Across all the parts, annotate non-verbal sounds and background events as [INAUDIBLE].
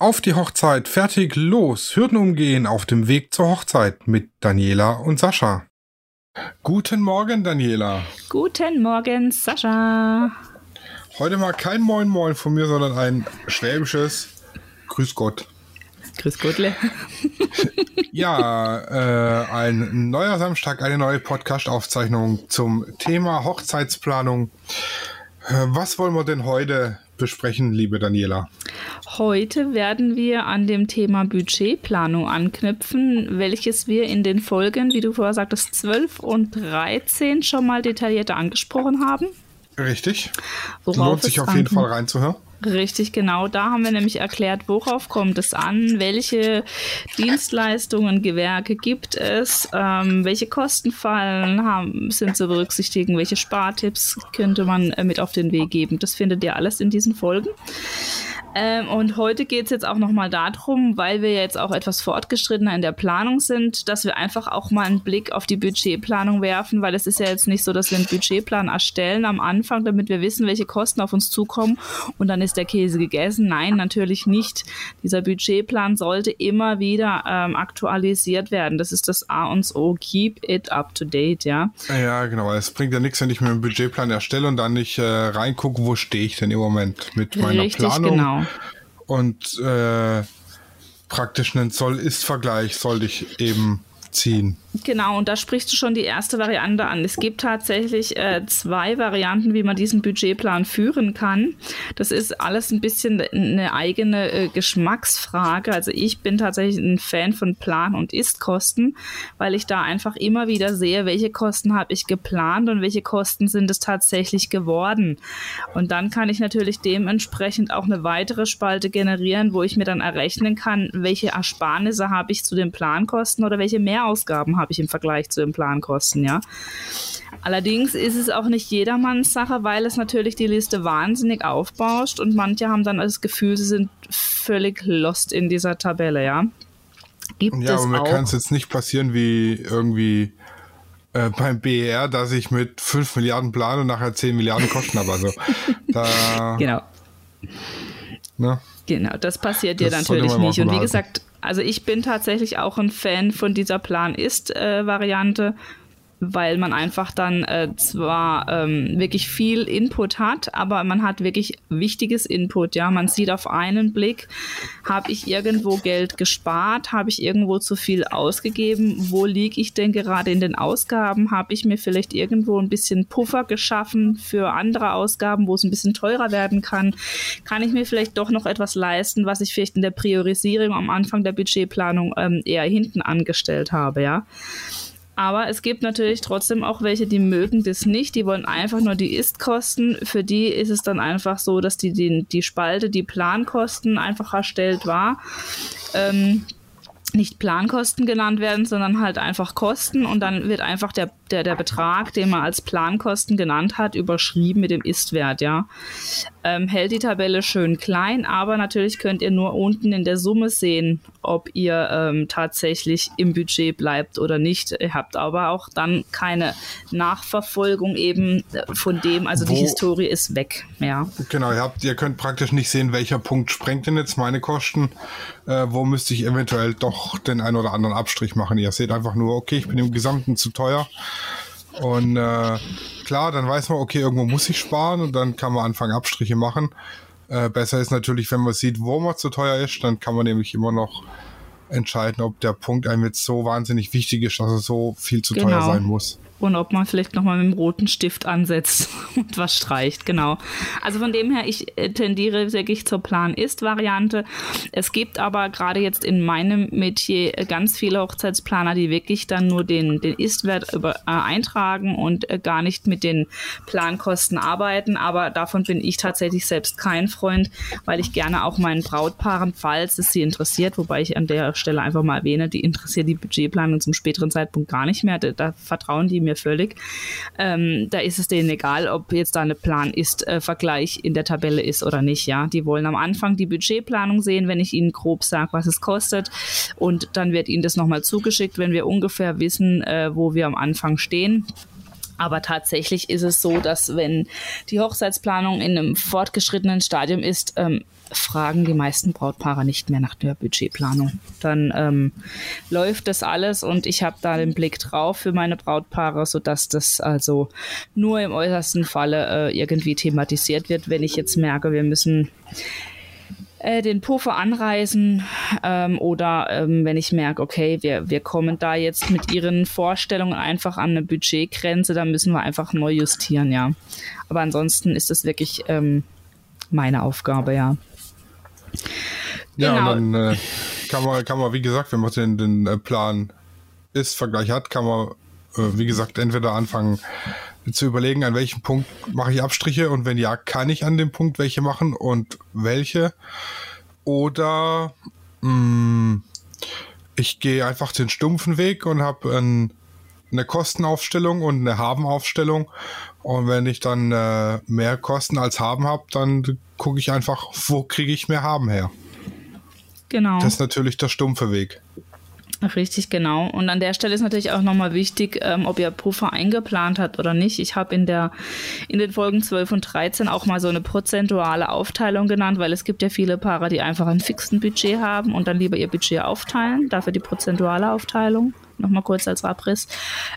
Auf die Hochzeit, fertig, los, Hürden umgehen auf dem Weg zur Hochzeit mit Daniela und Sascha. Guten Morgen, Daniela. Guten Morgen, Sascha. Heute mal kein Moin Moin von mir, sondern ein schwäbisches Grüß Gott. Grüß Gottle. [LAUGHS] ja, äh, ein neuer Samstag, eine neue Podcast-Aufzeichnung zum Thema Hochzeitsplanung. Äh, was wollen wir denn heute besprechen, liebe Daniela? Heute werden wir an dem Thema Budgetplanung anknüpfen, welches wir in den Folgen, wie du vorher sagtest, 12 und 13 schon mal detaillierter angesprochen haben. Richtig. Worauf Lohnt sich auf jeden Fall reinzuhören. Richtig, genau. Da haben wir nämlich erklärt, worauf kommt es an, welche Dienstleistungen, Gewerke gibt es, ähm, welche Kostenfallen haben, sind zu berücksichtigen, welche Spartipps könnte man äh, mit auf den Weg geben. Das findet ihr alles in diesen Folgen. Ähm, und heute geht es jetzt auch nochmal darum, weil wir jetzt auch etwas fortgeschrittener in der Planung sind, dass wir einfach auch mal einen Blick auf die Budgetplanung werfen, weil es ist ja jetzt nicht so, dass wir einen Budgetplan erstellen am Anfang, damit wir wissen, welche Kosten auf uns zukommen und dann ist der Käse gegessen. Nein, natürlich nicht. Dieser Budgetplan sollte immer wieder ähm, aktualisiert werden. Das ist das A und O. Keep it up to date, ja. Ja, genau. Es bringt ja nichts, wenn ich mir einen Budgetplan erstelle und dann nicht äh, reingucke, wo stehe ich denn im Moment mit meiner Richtig, Planung. Genau und äh, praktisch einen Soll-Ist-Vergleich sollte ich eben ziehen. Genau, und da sprichst du schon die erste Variante an. Es gibt tatsächlich äh, zwei Varianten, wie man diesen Budgetplan führen kann. Das ist alles ein bisschen eine eigene äh, Geschmacksfrage. Also ich bin tatsächlich ein Fan von Plan- und Ist-Kosten, weil ich da einfach immer wieder sehe, welche Kosten habe ich geplant und welche Kosten sind es tatsächlich geworden. Und dann kann ich natürlich dementsprechend auch eine weitere Spalte generieren, wo ich mir dann errechnen kann, welche Ersparnisse habe ich zu den Plankosten oder welche Mehrausgaben habe ich im Vergleich zu den Plankosten, ja. Allerdings ist es auch nicht jedermanns Sache, weil es natürlich die Liste wahnsinnig aufbauscht und manche haben dann das Gefühl, sie sind völlig lost in dieser Tabelle, ja. Gibt ja, aber mir kann es jetzt nicht passieren wie irgendwie äh, beim BER, dass ich mit 5 Milliarden plane und nachher 10 Milliarden Kosten habe. Also [LAUGHS] da. Genau. Ne? Genau, das passiert dir natürlich nicht. Und wie gesagt, also ich bin tatsächlich auch ein Fan von dieser Plan-Ist-Variante. Weil man einfach dann äh, zwar ähm, wirklich viel Input hat, aber man hat wirklich wichtiges Input. Ja, man sieht auf einen Blick, habe ich irgendwo Geld gespart, habe ich irgendwo zu viel ausgegeben, wo liege ich denn gerade in den Ausgaben, habe ich mir vielleicht irgendwo ein bisschen Puffer geschaffen für andere Ausgaben, wo es ein bisschen teurer werden kann, kann ich mir vielleicht doch noch etwas leisten, was ich vielleicht in der Priorisierung am Anfang der Budgetplanung ähm, eher hinten angestellt habe, ja. Aber es gibt natürlich trotzdem auch welche, die mögen das nicht. Die wollen einfach nur die Ist-Kosten. Für die ist es dann einfach so, dass die, die, die Spalte, die Plankosten einfach erstellt war. Ähm, nicht Plankosten genannt werden, sondern halt einfach Kosten und dann wird einfach der, der, der Betrag, den man als Plankosten genannt hat, überschrieben mit dem Ist-Wert, ja. Ähm, hält die Tabelle schön klein, aber natürlich könnt ihr nur unten in der Summe sehen, ob ihr ähm, tatsächlich im Budget bleibt oder nicht. Ihr habt aber auch dann keine Nachverfolgung eben von dem, also Wo, die Historie ist weg, ja. Genau, ihr, habt, ihr könnt praktisch nicht sehen, welcher Punkt sprengt denn jetzt meine Kosten, äh, wo müsste ich eventuell doch den einen oder anderen Abstrich machen. Ihr seht einfach nur, okay, ich bin im Gesamten zu teuer und äh, klar, dann weiß man, okay, irgendwo muss ich sparen und dann kann man anfangen, Abstriche machen. Äh, besser ist natürlich, wenn man sieht, wo man zu teuer ist, dann kann man nämlich immer noch entscheiden, ob der Punkt einem jetzt so wahnsinnig wichtig ist, dass er so viel zu genau. teuer sein muss und ob man vielleicht nochmal mit dem roten Stift ansetzt [LAUGHS] und was streicht, genau. Also von dem her, ich äh, tendiere wirklich zur Plan-Ist-Variante. Es gibt aber gerade jetzt in meinem Metier ganz viele Hochzeitsplaner, die wirklich dann nur den, den Ist-Wert äh, eintragen und äh, gar nicht mit den Plankosten arbeiten. Aber davon bin ich tatsächlich selbst kein Freund, weil ich gerne auch meinen Brautpaaren, falls es sie interessiert, wobei ich an der Stelle einfach mal erwähne, die interessiert die Budgetplanung zum späteren Zeitpunkt gar nicht mehr. Da, da vertrauen die mir mir völlig. Ähm, da ist es denen egal, ob jetzt da eine Plan-Ist-Vergleich in der Tabelle ist oder nicht. Ja, die wollen am Anfang die Budgetplanung sehen, wenn ich ihnen grob sage, was es kostet, und dann wird ihnen das nochmal zugeschickt, wenn wir ungefähr wissen, äh, wo wir am Anfang stehen. Aber tatsächlich ist es so, dass wenn die Hochzeitsplanung in einem fortgeschrittenen Stadium ist, ähm, fragen die meisten Brautpaare nicht mehr nach der Budgetplanung. Dann ähm, läuft das alles und ich habe da den Blick drauf für meine Brautpaare, sodass das also nur im äußersten Falle äh, irgendwie thematisiert wird, wenn ich jetzt merke, wir müssen äh, den Puffer anreisen ähm, oder ähm, wenn ich merke, okay, wir, wir kommen da jetzt mit ihren Vorstellungen einfach an eine Budgetgrenze, dann müssen wir einfach neu justieren, ja. Aber ansonsten ist das wirklich ähm, meine Aufgabe, ja. Ja, genau. und dann äh, kann man, kann man, wie gesagt, wenn man den, den äh, Plan Ist-Vergleich hat, kann man, äh, wie gesagt, entweder anfangen zu überlegen, an welchem Punkt mache ich Abstriche und wenn ja, kann ich an dem Punkt welche machen und welche. Oder mh, mm, ich gehe einfach den stumpfen Weg und habe ein, eine Kostenaufstellung und eine Habenaufstellung. Und wenn ich dann äh, mehr Kosten als Haben habe, dann gucke ich einfach, wo kriege ich mehr Haben her. Genau. Das ist natürlich der stumpfe Weg. Richtig, genau. Und an der Stelle ist natürlich auch nochmal wichtig, ähm, ob ihr Puffer eingeplant habt oder nicht. Ich habe in der in den Folgen 12 und 13 auch mal so eine prozentuale Aufteilung genannt, weil es gibt ja viele Paare, die einfach ein fixen Budget haben und dann lieber ihr Budget aufteilen. Dafür die prozentuale Aufteilung. Nochmal kurz als Abriss.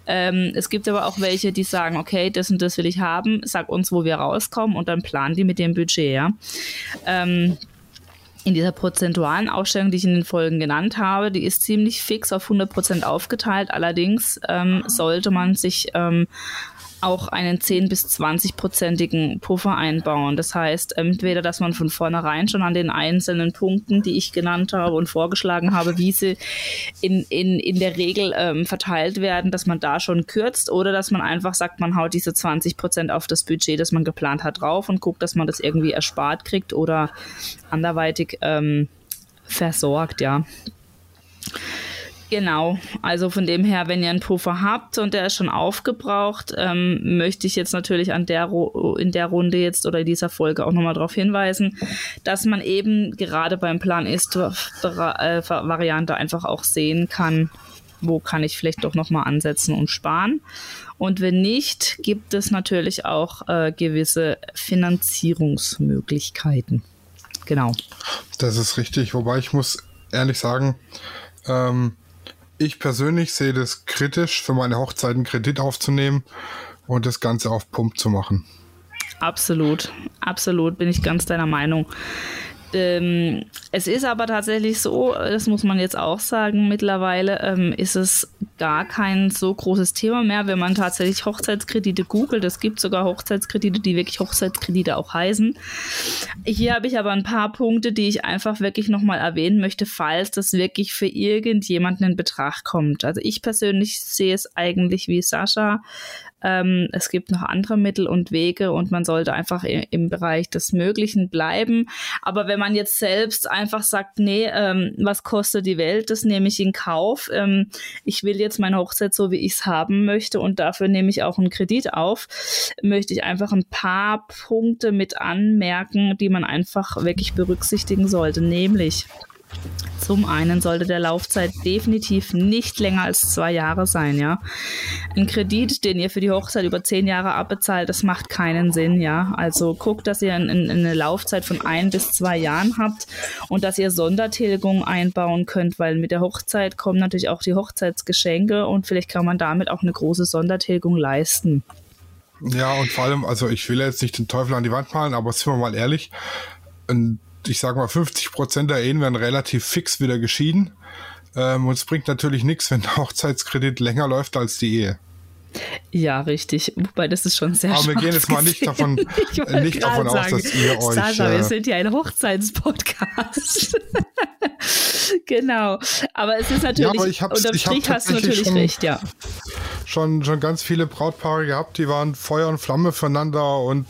Ähm, es gibt aber auch welche, die sagen, okay, das und das will ich haben, sag uns, wo wir rauskommen und dann planen die mit dem Budget, ja. Ähm, in dieser prozentualen Aufstellung, die ich in den Folgen genannt habe, die ist ziemlich fix auf 100 Prozent aufgeteilt. Allerdings ähm, sollte man sich ähm, auch einen 10 bis 20-prozentigen Puffer einbauen. Das heißt, entweder, dass man von vornherein schon an den einzelnen Punkten, die ich genannt habe und vorgeschlagen habe, wie sie in, in, in der Regel ähm, verteilt werden, dass man da schon kürzt oder dass man einfach sagt, man haut diese 20 Prozent auf das Budget, das man geplant hat, drauf und guckt, dass man das irgendwie erspart kriegt oder anderweitig ähm, versorgt, ja. Genau, also von dem her, wenn ihr einen Puffer habt und der ist schon aufgebraucht, ähm, möchte ich jetzt natürlich an der in der Runde jetzt oder in dieser Folge auch nochmal darauf hinweisen, dass man eben gerade beim Plan ist äh, Variante einfach auch sehen kann, wo kann ich vielleicht doch nochmal ansetzen und sparen. Und wenn nicht, gibt es natürlich auch äh, gewisse Finanzierungsmöglichkeiten. Genau. Das ist richtig, wobei ich muss ehrlich sagen, ähm, ich persönlich sehe das kritisch, für meine Hochzeiten Kredit aufzunehmen und das Ganze auf Pump zu machen. Absolut, absolut, bin ich ganz deiner Meinung. Ähm, es ist aber tatsächlich so, das muss man jetzt auch sagen, mittlerweile ähm, ist es gar kein so großes Thema mehr, wenn man tatsächlich Hochzeitskredite googelt. Es gibt sogar Hochzeitskredite, die wirklich Hochzeitskredite auch heißen. Hier habe ich aber ein paar Punkte, die ich einfach wirklich nochmal erwähnen möchte, falls das wirklich für irgendjemanden in Betracht kommt. Also ich persönlich sehe es eigentlich wie Sascha. Ähm, es gibt noch andere Mittel und Wege und man sollte einfach im Bereich des Möglichen bleiben. Aber wenn man jetzt selbst einfach sagt, nee, ähm, was kostet die Welt, das nehme ich in Kauf. Ähm, ich will jetzt meine Hochzeit so, wie ich es haben möchte und dafür nehme ich auch einen Kredit auf, möchte ich einfach ein paar Punkte mit anmerken, die man einfach wirklich berücksichtigen sollte. Nämlich, zum einen sollte der Laufzeit definitiv nicht länger als zwei Jahre sein, ja. Ein Kredit, den ihr für die Hochzeit über zehn Jahre abbezahlt, das macht keinen Sinn, ja. Also guckt, dass ihr eine Laufzeit von ein bis zwei Jahren habt und dass ihr Sondertilgungen einbauen könnt, weil mit der Hochzeit kommen natürlich auch die Hochzeitsgeschenke und vielleicht kann man damit auch eine große Sondertilgung leisten. Ja, und vor allem, also ich will jetzt nicht den Teufel an die Wand malen, aber sind wir mal ehrlich, ein ich sag mal, 50 Prozent der Ehen werden relativ fix wieder geschieden. Ähm, und es bringt natürlich nichts, wenn der Hochzeitskredit länger läuft als die Ehe. Ja, richtig. Wobei das ist schon sehr Aber wir gehen jetzt mal nicht davon, [LAUGHS] nicht davon aus, dass ihr euch. Sascha, äh, wir sind ja ein Hochzeitspodcast. [LAUGHS] genau. Aber es ist natürlich, ja, aber ich unterm ich Strich hast du natürlich schon, recht, ja. Schon, schon ganz viele Brautpaare gehabt, die waren Feuer und Flamme füreinander und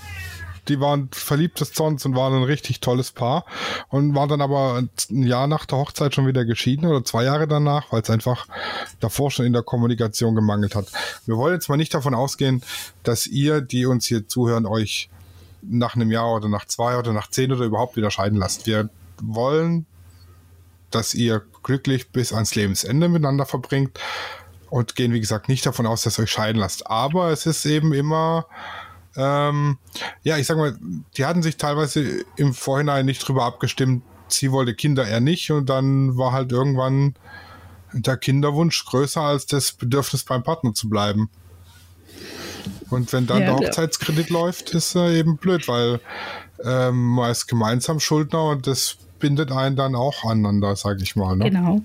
die waren verliebt des Zorns und waren ein richtig tolles Paar und waren dann aber ein Jahr nach der Hochzeit schon wieder geschieden oder zwei Jahre danach, weil es einfach davor schon in der Kommunikation gemangelt hat. Wir wollen jetzt mal nicht davon ausgehen, dass ihr, die uns hier zuhören, euch nach einem Jahr oder nach zwei oder nach zehn oder überhaupt wieder scheiden lasst. Wir wollen, dass ihr glücklich bis ans Lebensende miteinander verbringt und gehen, wie gesagt, nicht davon aus, dass ihr euch scheiden lasst. Aber es ist eben immer, ähm, ja, ich sag mal, die hatten sich teilweise im Vorhinein nicht drüber abgestimmt, sie wollte Kinder, er nicht. Und dann war halt irgendwann der Kinderwunsch größer als das Bedürfnis beim Partner zu bleiben. Und wenn dann ja, der Hochzeitskredit ja. läuft, ist er eben blöd, weil ähm, man ist gemeinsam Schuldner und das bindet einen dann auch aneinander, sage ich mal. Ne? Genau.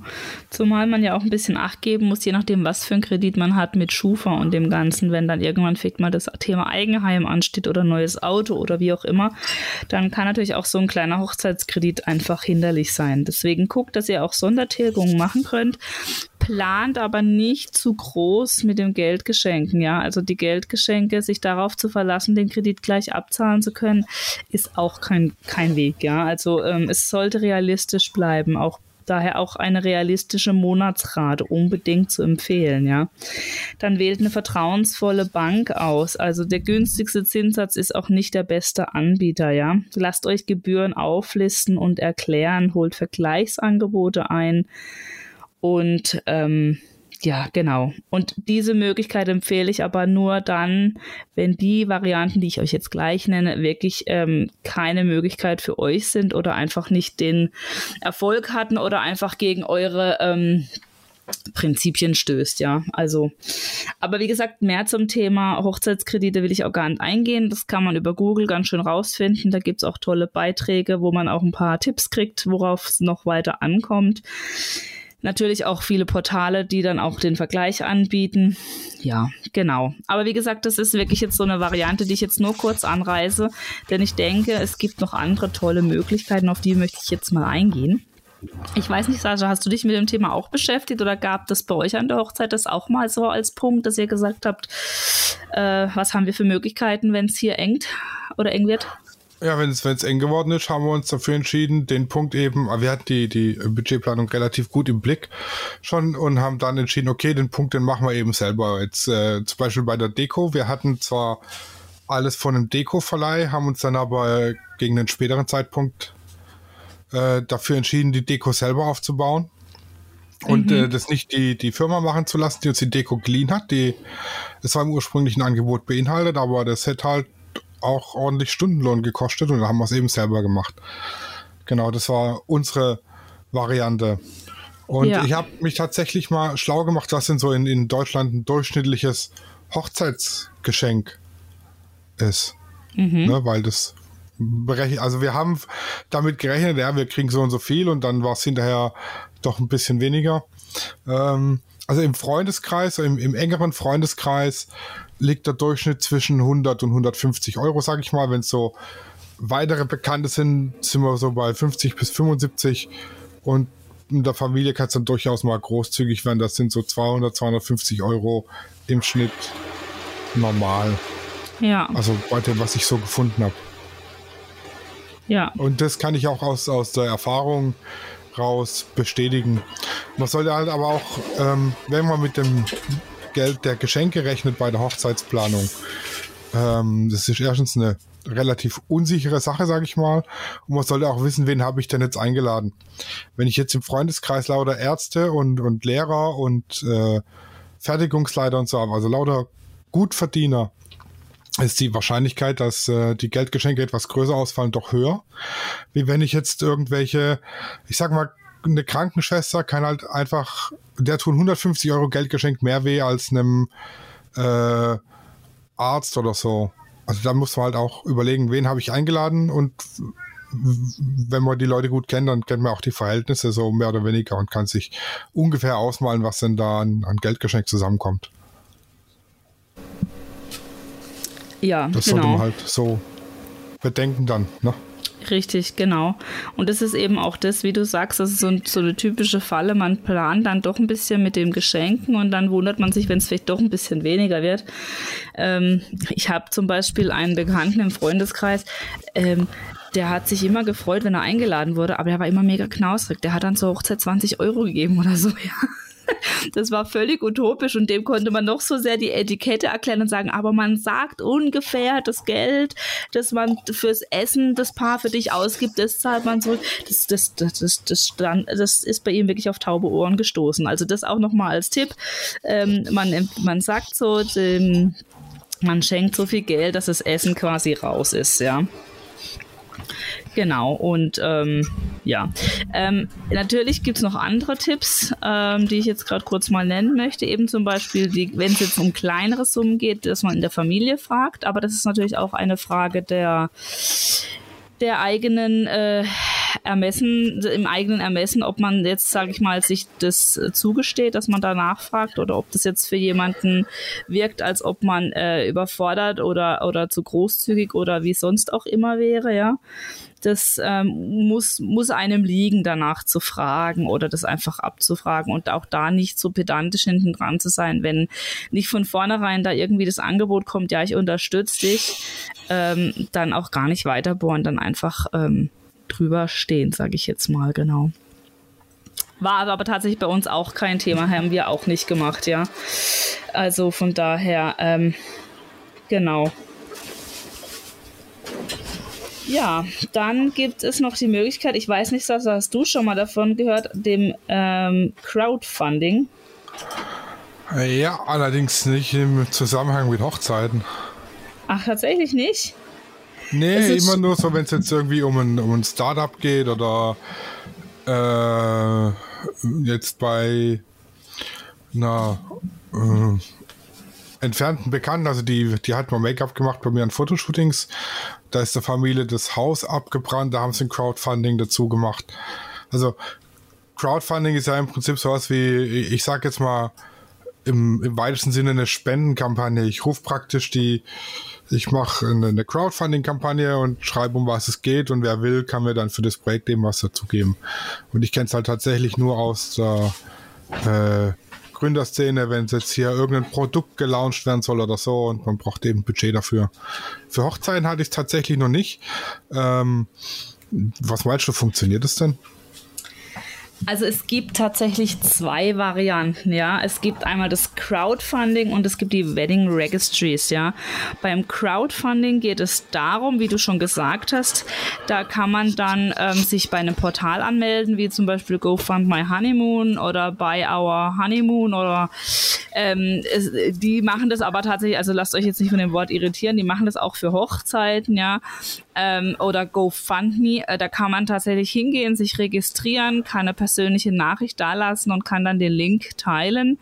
Zumal man ja auch ein bisschen Acht geben muss, je nachdem, was für ein Kredit man hat mit Schufa und dem Ganzen. Wenn dann irgendwann vielleicht mal das Thema Eigenheim ansteht oder neues Auto oder wie auch immer, dann kann natürlich auch so ein kleiner Hochzeitskredit einfach hinderlich sein. Deswegen guckt, dass ihr auch Sondertilgungen machen könnt plant aber nicht zu groß mit dem Geldgeschenken, ja. Also die Geldgeschenke, sich darauf zu verlassen, den Kredit gleich abzahlen zu können, ist auch kein, kein Weg, ja. Also ähm, es sollte realistisch bleiben, auch daher auch eine realistische Monatsrate unbedingt zu empfehlen, ja. Dann wählt eine vertrauensvolle Bank aus. Also der günstigste Zinssatz ist auch nicht der beste Anbieter, ja. Lasst euch Gebühren auflisten und erklären, holt Vergleichsangebote ein und ähm, ja, genau. Und diese Möglichkeit empfehle ich aber nur dann, wenn die Varianten, die ich euch jetzt gleich nenne, wirklich ähm, keine Möglichkeit für euch sind oder einfach nicht den Erfolg hatten oder einfach gegen eure ähm, Prinzipien stößt, ja. Also, aber wie gesagt, mehr zum Thema Hochzeitskredite will ich auch gar nicht eingehen. Das kann man über Google ganz schön rausfinden. Da gibt es auch tolle Beiträge, wo man auch ein paar Tipps kriegt, worauf es noch weiter ankommt. Natürlich auch viele Portale, die dann auch den Vergleich anbieten. Ja, genau. Aber wie gesagt, das ist wirklich jetzt so eine Variante, die ich jetzt nur kurz anreise, denn ich denke, es gibt noch andere tolle Möglichkeiten, auf die möchte ich jetzt mal eingehen. Ich weiß nicht, Sascha, hast du dich mit dem Thema auch beschäftigt oder gab das bei euch an der Hochzeit das auch mal so als Punkt, dass ihr gesagt habt, äh, was haben wir für Möglichkeiten, wenn es hier engt oder eng wird? Ja, wenn es eng geworden ist, haben wir uns dafür entschieden, den Punkt eben, wir hatten die, die Budgetplanung relativ gut im Blick schon und haben dann entschieden, okay, den Punkt, den machen wir eben selber. Jetzt äh, zum Beispiel bei der Deko, wir hatten zwar alles von einem Deko-Verleih, haben uns dann aber gegen einen späteren Zeitpunkt äh, dafür entschieden, die Deko selber aufzubauen. Und mhm. äh, das nicht die, die Firma machen zu lassen, die uns die Deko geliehen hat. Die, das war im ursprünglichen Angebot beinhaltet, aber das hätte halt auch ordentlich Stundenlohn gekostet und da haben wir es eben selber gemacht. Genau, das war unsere Variante. Und ja. ich habe mich tatsächlich mal schlau gemacht, was denn so in, in Deutschland ein durchschnittliches Hochzeitsgeschenk ist. Mhm. Ne, weil das berechnet, also wir haben damit gerechnet, ja, wir kriegen so und so viel und dann war es hinterher doch ein bisschen weniger. Ähm, also im Freundeskreis, im, im engeren Freundeskreis liegt der Durchschnitt zwischen 100 und 150 Euro, sage ich mal. Wenn es so weitere Bekannte sind, sind wir so bei 50 bis 75 und in der Familie kann es dann durchaus mal großzügig werden. Das sind so 200, 250 Euro im Schnitt normal. Ja. Also bei dem, was ich so gefunden habe. Ja. Und das kann ich auch aus, aus der Erfahrung raus bestätigen. Man sollte halt aber auch, ähm, wenn man mit dem Geld der Geschenke rechnet bei der Hochzeitsplanung. Ähm, das ist erstens eine relativ unsichere Sache, sage ich mal. Und man sollte auch wissen, wen habe ich denn jetzt eingeladen. Wenn ich jetzt im Freundeskreis lauter Ärzte und, und Lehrer und äh, Fertigungsleiter und so habe, also lauter Gutverdiener, ist die Wahrscheinlichkeit, dass äh, die Geldgeschenke etwas größer ausfallen, doch höher. Wie wenn ich jetzt irgendwelche, ich sag mal, eine Krankenschwester kann halt einfach, der tun 150 Euro Geldgeschenk mehr weh als einem äh, Arzt oder so. Also da muss man halt auch überlegen, wen habe ich eingeladen und wenn man die Leute gut kennt, dann kennt man auch die Verhältnisse so mehr oder weniger und kann sich ungefähr ausmalen, was denn da an, an Geldgeschenk zusammenkommt. Ja, das genau. sollte man halt so bedenken dann, ne? Richtig, genau. Und das ist eben auch das, wie du sagst, das ist so, so, eine typische Falle. Man plant dann doch ein bisschen mit dem Geschenken und dann wundert man sich, wenn es vielleicht doch ein bisschen weniger wird. Ähm, ich habe zum Beispiel einen Bekannten im Freundeskreis, ähm, der hat sich immer gefreut, wenn er eingeladen wurde, aber er war immer mega knausrig. Der hat dann zur Hochzeit 20 Euro gegeben oder so, [LAUGHS] ja. Das war völlig utopisch und dem konnte man noch so sehr die Etikette erklären und sagen, aber man sagt ungefähr das Geld, das man fürs Essen das Paar für dich ausgibt, das zahlt man zurück. Das, das, das, das, das, stand, das ist bei ihm wirklich auf taube Ohren gestoßen. Also das auch nochmal als Tipp. Ähm, man, man sagt so, dem, man schenkt so viel Geld, dass das Essen quasi raus ist, ja. Genau, und ähm, ja. Ähm, natürlich gibt es noch andere Tipps, ähm, die ich jetzt gerade kurz mal nennen möchte. Eben zum Beispiel, wenn es jetzt um kleinere Summen geht, dass man in der Familie fragt. Aber das ist natürlich auch eine Frage der der eigenen äh, Ermessen, im eigenen Ermessen, ob man jetzt, sage ich mal, sich das äh, zugesteht, dass man da nachfragt oder ob das jetzt für jemanden wirkt, als ob man äh, überfordert oder, oder zu großzügig oder wie sonst auch immer wäre, ja. Das ähm, muss, muss einem liegen, danach zu fragen oder das einfach abzufragen und auch da nicht so pedantisch hinten dran zu sein, wenn nicht von vornherein da irgendwie das Angebot kommt, ja, ich unterstütze dich, ähm, dann auch gar nicht weiterbohren, dann einfach ähm, drüber stehen, sage ich jetzt mal, genau. War aber tatsächlich bei uns auch kein Thema, haben wir auch nicht gemacht, ja. Also von daher, ähm, genau. Ja, dann gibt es noch die Möglichkeit, ich weiß nicht, Sasa, hast du schon mal davon gehört, dem ähm, Crowdfunding? Ja, allerdings nicht im Zusammenhang mit Hochzeiten. Ach, tatsächlich nicht? Nee, immer nur so, wenn es jetzt irgendwie um ein, um ein Startup geht oder äh, jetzt bei einer äh, entfernten Bekannten, also die, die hat mal Make-up gemacht bei mir an Fotoshootings. Da ist der Familie das Haus abgebrannt, da haben sie ein Crowdfunding dazu gemacht. Also Crowdfunding ist ja im Prinzip sowas wie, ich sag jetzt mal, im, im weitesten Sinne eine Spendenkampagne. Ich rufe praktisch die, ich mache eine, Crowdfunding-Kampagne und schreibe, um was es geht und wer will, kann mir dann für das Projekt eben was dazugeben. Und ich kenne es halt tatsächlich nur aus der äh, Gründerszene, wenn jetzt hier irgendein Produkt gelauncht werden soll oder so und man braucht eben Budget dafür. Für Hochzeiten hatte ich es tatsächlich noch nicht. Ähm, was meinst du, funktioniert es denn? Also es gibt tatsächlich zwei Varianten, ja. Es gibt einmal das Crowdfunding und es gibt die Wedding Registries, ja. Beim Crowdfunding geht es darum, wie du schon gesagt hast, da kann man dann ähm, sich bei einem Portal anmelden, wie zum Beispiel GoFund My Honeymoon oder Buy Our Honeymoon oder ähm, es, die machen das aber tatsächlich, also lasst euch jetzt nicht von dem Wort irritieren, die machen das auch für Hochzeiten, ja ähm, oder GoFundMe. Äh, da kann man tatsächlich hingehen, sich registrieren, kann eine persönliche Nachricht dalassen und kann dann den Link teilen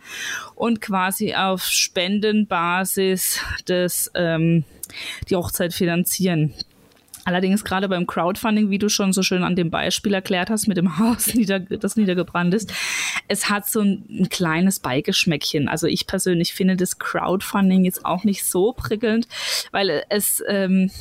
und quasi auf Spendenbasis des, ähm, die Hochzeit finanzieren. Allerdings gerade beim Crowdfunding, wie du schon so schön an dem Beispiel erklärt hast mit dem [LAUGHS] Haus, das niedergebrannt ist, es hat so ein, ein, kleines Beigeschmäckchen. Also ich persönlich finde das Crowdfunding jetzt auch nicht so prickelnd, weil es ähm,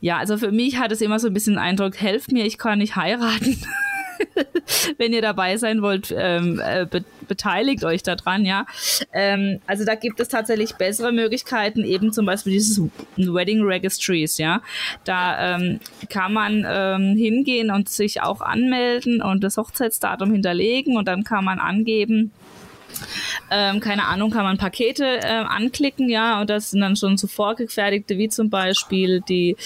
ja, also für mich hat es immer so ein bisschen den Eindruck, helft mir, ich kann nicht heiraten. [LAUGHS] Wenn ihr dabei sein wollt, ähm, äh, be beteiligt euch daran, ja. Ähm, also da gibt es tatsächlich bessere Möglichkeiten, eben zum Beispiel dieses Wedding Registries, ja. Da ähm, kann man ähm, hingehen und sich auch anmelden und das Hochzeitsdatum hinterlegen und dann kann man angeben, ähm, keine Ahnung, kann man Pakete äh, anklicken, ja, und das sind dann schon so vorgefertigte, wie zum Beispiel die,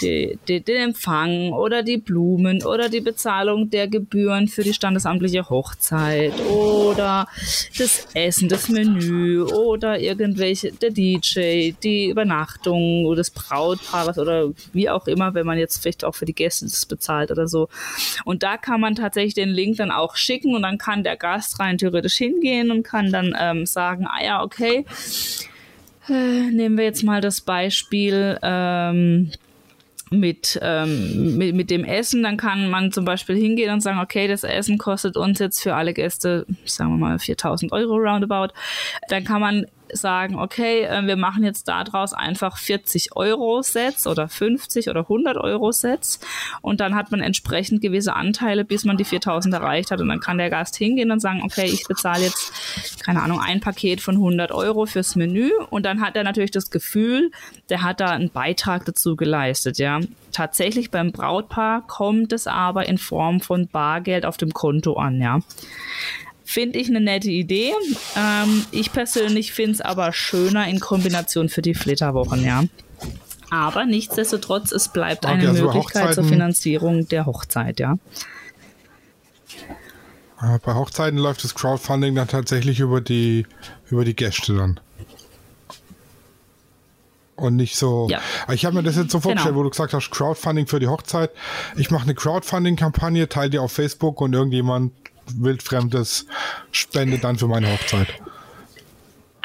die, die, den Empfang oder die Blumen oder die Bezahlung der Gebühren für die standesamtliche Hochzeit oder das Essen, das Menü oder irgendwelche, der DJ, die Übernachtung oder das Brautpaar oder wie auch immer, wenn man jetzt vielleicht auch für die Gäste das bezahlt oder so. Und da kann man tatsächlich den Link dann auch schicken und dann kann der Gast rein theoretisch hingehen und kann dann ähm, sagen, ah ja, okay, äh, nehmen wir jetzt mal das Beispiel ähm, mit, ähm, mit, mit dem Essen, dann kann man zum Beispiel hingehen und sagen, okay, das Essen kostet uns jetzt für alle Gäste, sagen wir mal, 4000 Euro roundabout. Dann kann man sagen, okay, äh, wir machen jetzt daraus einfach 40 Euro Sets oder 50 oder 100 Euro Sets und dann hat man entsprechend gewisse Anteile, bis man die 4000 erreicht hat und dann kann der Gast hingehen und sagen, okay, ich bezahle jetzt, keine Ahnung, ein Paket von 100 Euro fürs Menü und dann hat er natürlich das Gefühl, der hat da einen Beitrag dazu geleistet, ja. Tatsächlich beim Brautpaar kommt es aber in Form von Bargeld auf dem Konto an, ja. Finde ich eine nette Idee. Ähm, ich persönlich finde es aber schöner in Kombination für die Flitterwochen, ja. Aber nichtsdestotrotz, es bleibt okay, eine also Möglichkeit zur Finanzierung der Hochzeit, ja. Äh, bei Hochzeiten läuft das Crowdfunding dann tatsächlich über die, über die Gäste dann. Und nicht so. Ja. Ich habe mir das jetzt so vorgestellt, genau. wo du gesagt hast, Crowdfunding für die Hochzeit. Ich mache eine Crowdfunding-Kampagne, teile die auf Facebook und irgendjemand wildfremdes spendet dann für meine Hochzeit.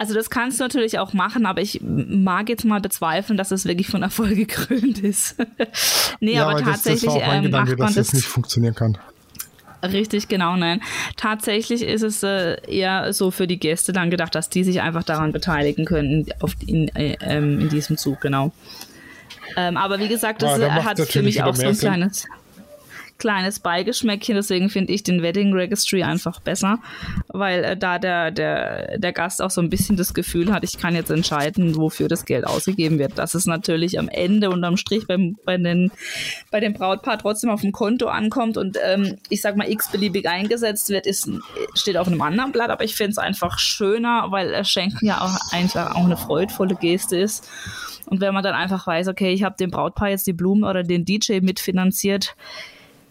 Also das kannst du natürlich auch machen, aber ich mag jetzt mal bezweifeln, dass es wirklich von Erfolg gekrönt ist. [LAUGHS] nee, ja, aber tatsächlich das, das ähm, Gedanke, macht man dass das nicht funktionieren kann. Richtig, genau, nein. Tatsächlich ist es äh, eher so für die Gäste dann gedacht, dass die sich einfach daran beteiligen können, auf, in, äh, ähm, in diesem Zug, genau. Ähm, aber wie gesagt, das ja, hat für mich auch so ein kleines kleines Beigeschmäckchen, deswegen finde ich den Wedding Registry einfach besser, weil äh, da der, der, der Gast auch so ein bisschen das Gefühl hat, ich kann jetzt entscheiden, wofür das Geld ausgegeben wird. Dass es natürlich am Ende unterm Strich beim, bei, den, bei dem Brautpaar trotzdem auf dem Konto ankommt und ähm, ich sag mal x-beliebig eingesetzt wird, ist, steht auf einem anderen Blatt, aber ich finde es einfach schöner, weil Schenken ja auch einfach auch eine freudvolle Geste ist. Und wenn man dann einfach weiß, okay, ich habe dem Brautpaar jetzt die Blumen oder den DJ mitfinanziert,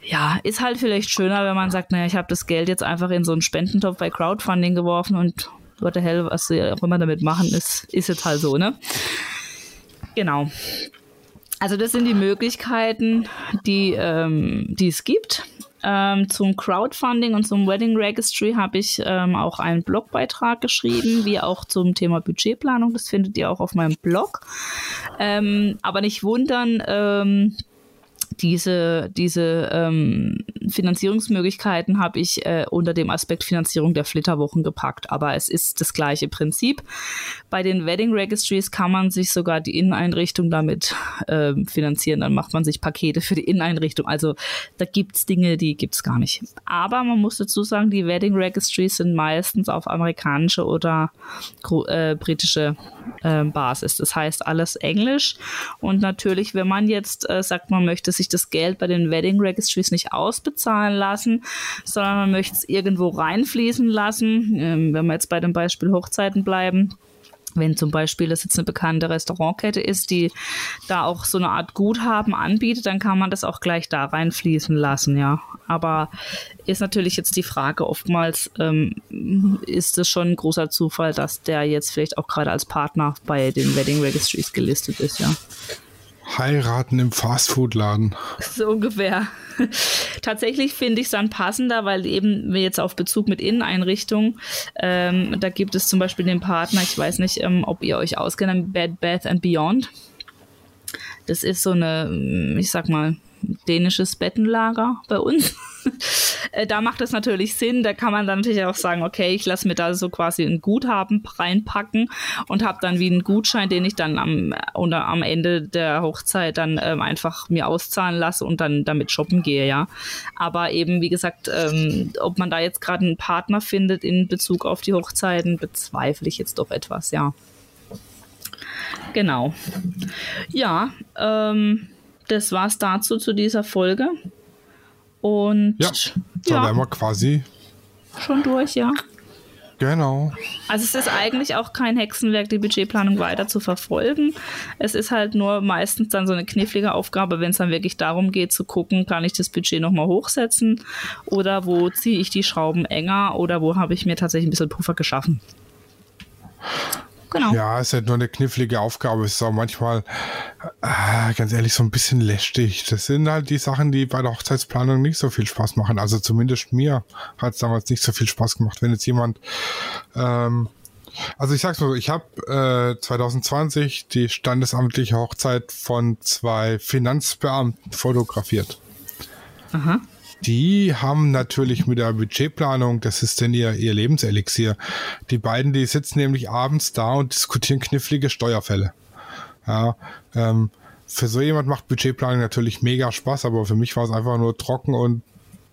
ja, ist halt vielleicht schöner, wenn man sagt, naja, ich habe das Geld jetzt einfach in so einen Spendentopf bei Crowdfunding geworfen und what the hell, was sie auch immer damit machen, ist, ist jetzt halt so, ne? Genau. Also das sind die Möglichkeiten, die, ähm, die es gibt. Ähm, zum Crowdfunding und zum Wedding Registry habe ich ähm, auch einen Blogbeitrag geschrieben, wie auch zum Thema Budgetplanung. Das findet ihr auch auf meinem Blog. Ähm, aber nicht wundern, ähm, diese, diese ähm, Finanzierungsmöglichkeiten habe ich äh, unter dem Aspekt Finanzierung der Flitterwochen gepackt. Aber es ist das gleiche Prinzip. Bei den Wedding Registries kann man sich sogar die Inneneinrichtung damit äh, finanzieren. Dann macht man sich Pakete für die Inneneinrichtung. Also da gibt es Dinge, die gibt es gar nicht. Aber man muss dazu sagen, die Wedding Registries sind meistens auf amerikanische oder äh, britische äh, Basis. Das heißt alles Englisch. Und natürlich, wenn man jetzt äh, sagt, man möchte sich das Geld bei den Wedding Registries nicht ausbezahlen lassen, sondern man möchte es irgendwo reinfließen lassen. Ähm, wenn wir jetzt bei dem Beispiel Hochzeiten bleiben, wenn zum Beispiel das jetzt eine bekannte Restaurantkette ist, die da auch so eine Art Guthaben anbietet, dann kann man das auch gleich da reinfließen lassen, ja. Aber ist natürlich jetzt die Frage, oftmals ähm, ist es schon ein großer Zufall, dass der jetzt vielleicht auch gerade als Partner bei den Wedding Registries gelistet ist, ja. Heiraten im Fastfood-Laden. [LAUGHS] So ungefähr. Tatsächlich finde ich es dann passender, weil eben wir jetzt auf Bezug mit Inneneinrichtungen, ähm, da gibt es zum Beispiel den Partner, ich weiß nicht, ähm, ob ihr euch auskennt, Bad Bath and Beyond. Das ist so eine, ich sag mal, dänisches Bettenlager bei uns. [LAUGHS] Äh, da macht es natürlich Sinn. Da kann man dann natürlich auch sagen, okay, ich lasse mir da so quasi ein Guthaben reinpacken und habe dann wie einen Gutschein, den ich dann am, oder am Ende der Hochzeit dann ähm, einfach mir auszahlen lasse und dann damit shoppen gehe, ja. Aber eben, wie gesagt, ähm, ob man da jetzt gerade einen Partner findet in Bezug auf die Hochzeiten, bezweifle ich jetzt doch etwas, ja. Genau. Ja, ähm, das war's dazu zu dieser Folge. Und ja, da ja, wären wir quasi schon durch, ja. Genau. Also es ist eigentlich auch kein Hexenwerk, die Budgetplanung weiter zu verfolgen. Es ist halt nur meistens dann so eine knifflige Aufgabe, wenn es dann wirklich darum geht zu gucken, kann ich das Budget nochmal hochsetzen oder wo ziehe ich die Schrauben enger oder wo habe ich mir tatsächlich ein bisschen Puffer geschaffen. Genau. Ja, es ist halt nur eine knifflige Aufgabe. Es ist auch manchmal, äh, ganz ehrlich, so ein bisschen lästig. Das sind halt die Sachen, die bei der Hochzeitsplanung nicht so viel Spaß machen. Also zumindest mir hat es damals nicht so viel Spaß gemacht. Wenn jetzt jemand, ähm, also ich sag's mal so, ich habe äh, 2020 die standesamtliche Hochzeit von zwei Finanzbeamten fotografiert. Aha die haben natürlich mit der Budgetplanung, das ist denn ihr, ihr Lebenselixier. Die beiden, die sitzen nämlich abends da und diskutieren knifflige Steuerfälle. Ja, ähm, für so jemand macht Budgetplanung natürlich mega Spaß, aber für mich war es einfach nur trocken und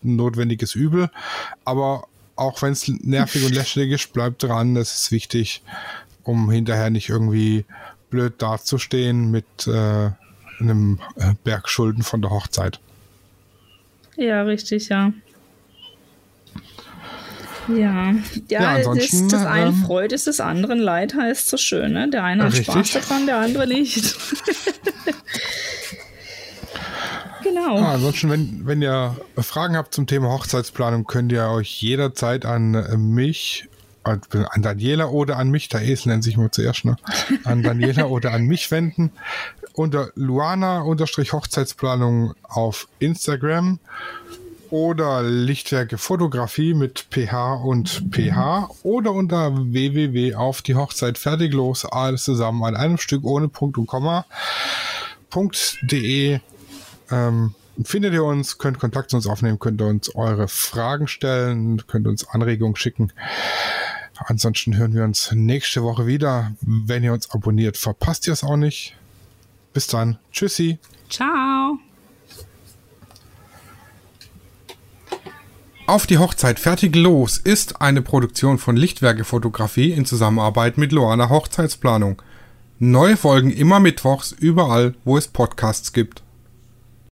notwendiges Übel. Aber auch wenn es nervig und lästig ist, bleibt dran, das ist wichtig, um hinterher nicht irgendwie blöd dazustehen mit äh, einem äh, Berg Schulden von der Hochzeit. Ja, richtig, ja. Ja, ja, ja das, das eine ähm, Freude ist des anderen Leid heißt so schön. Ne? Der eine hat richtig. Spaß daran, der andere nicht. [LAUGHS] genau. Ah, ansonsten, wenn, wenn ihr Fragen habt zum Thema Hochzeitsplanung, könnt ihr euch jederzeit an mich an Daniela oder an mich, der Esel nennt sich mal zuerst, ne? An Daniela [LAUGHS] oder an mich wenden. Unter Luana-Hochzeitsplanung auf Instagram oder Lichtwerke Fotografie mit PH und PH oder unter www auf die Hochzeit fertig los, alles zusammen an einem Stück ohne Punkt und Komma.de ähm, findet ihr uns, könnt Kontakt zu uns aufnehmen, könnt ihr uns eure Fragen stellen, könnt uns Anregungen schicken. Ansonsten hören wir uns nächste Woche wieder. Wenn ihr uns abonniert, verpasst ihr es auch nicht. Bis dann. Tschüssi. Ciao. Auf die Hochzeit fertig los ist eine Produktion von Lichtwerke Fotografie in Zusammenarbeit mit Loana Hochzeitsplanung. Neue Folgen immer mittwochs überall, wo es Podcasts gibt.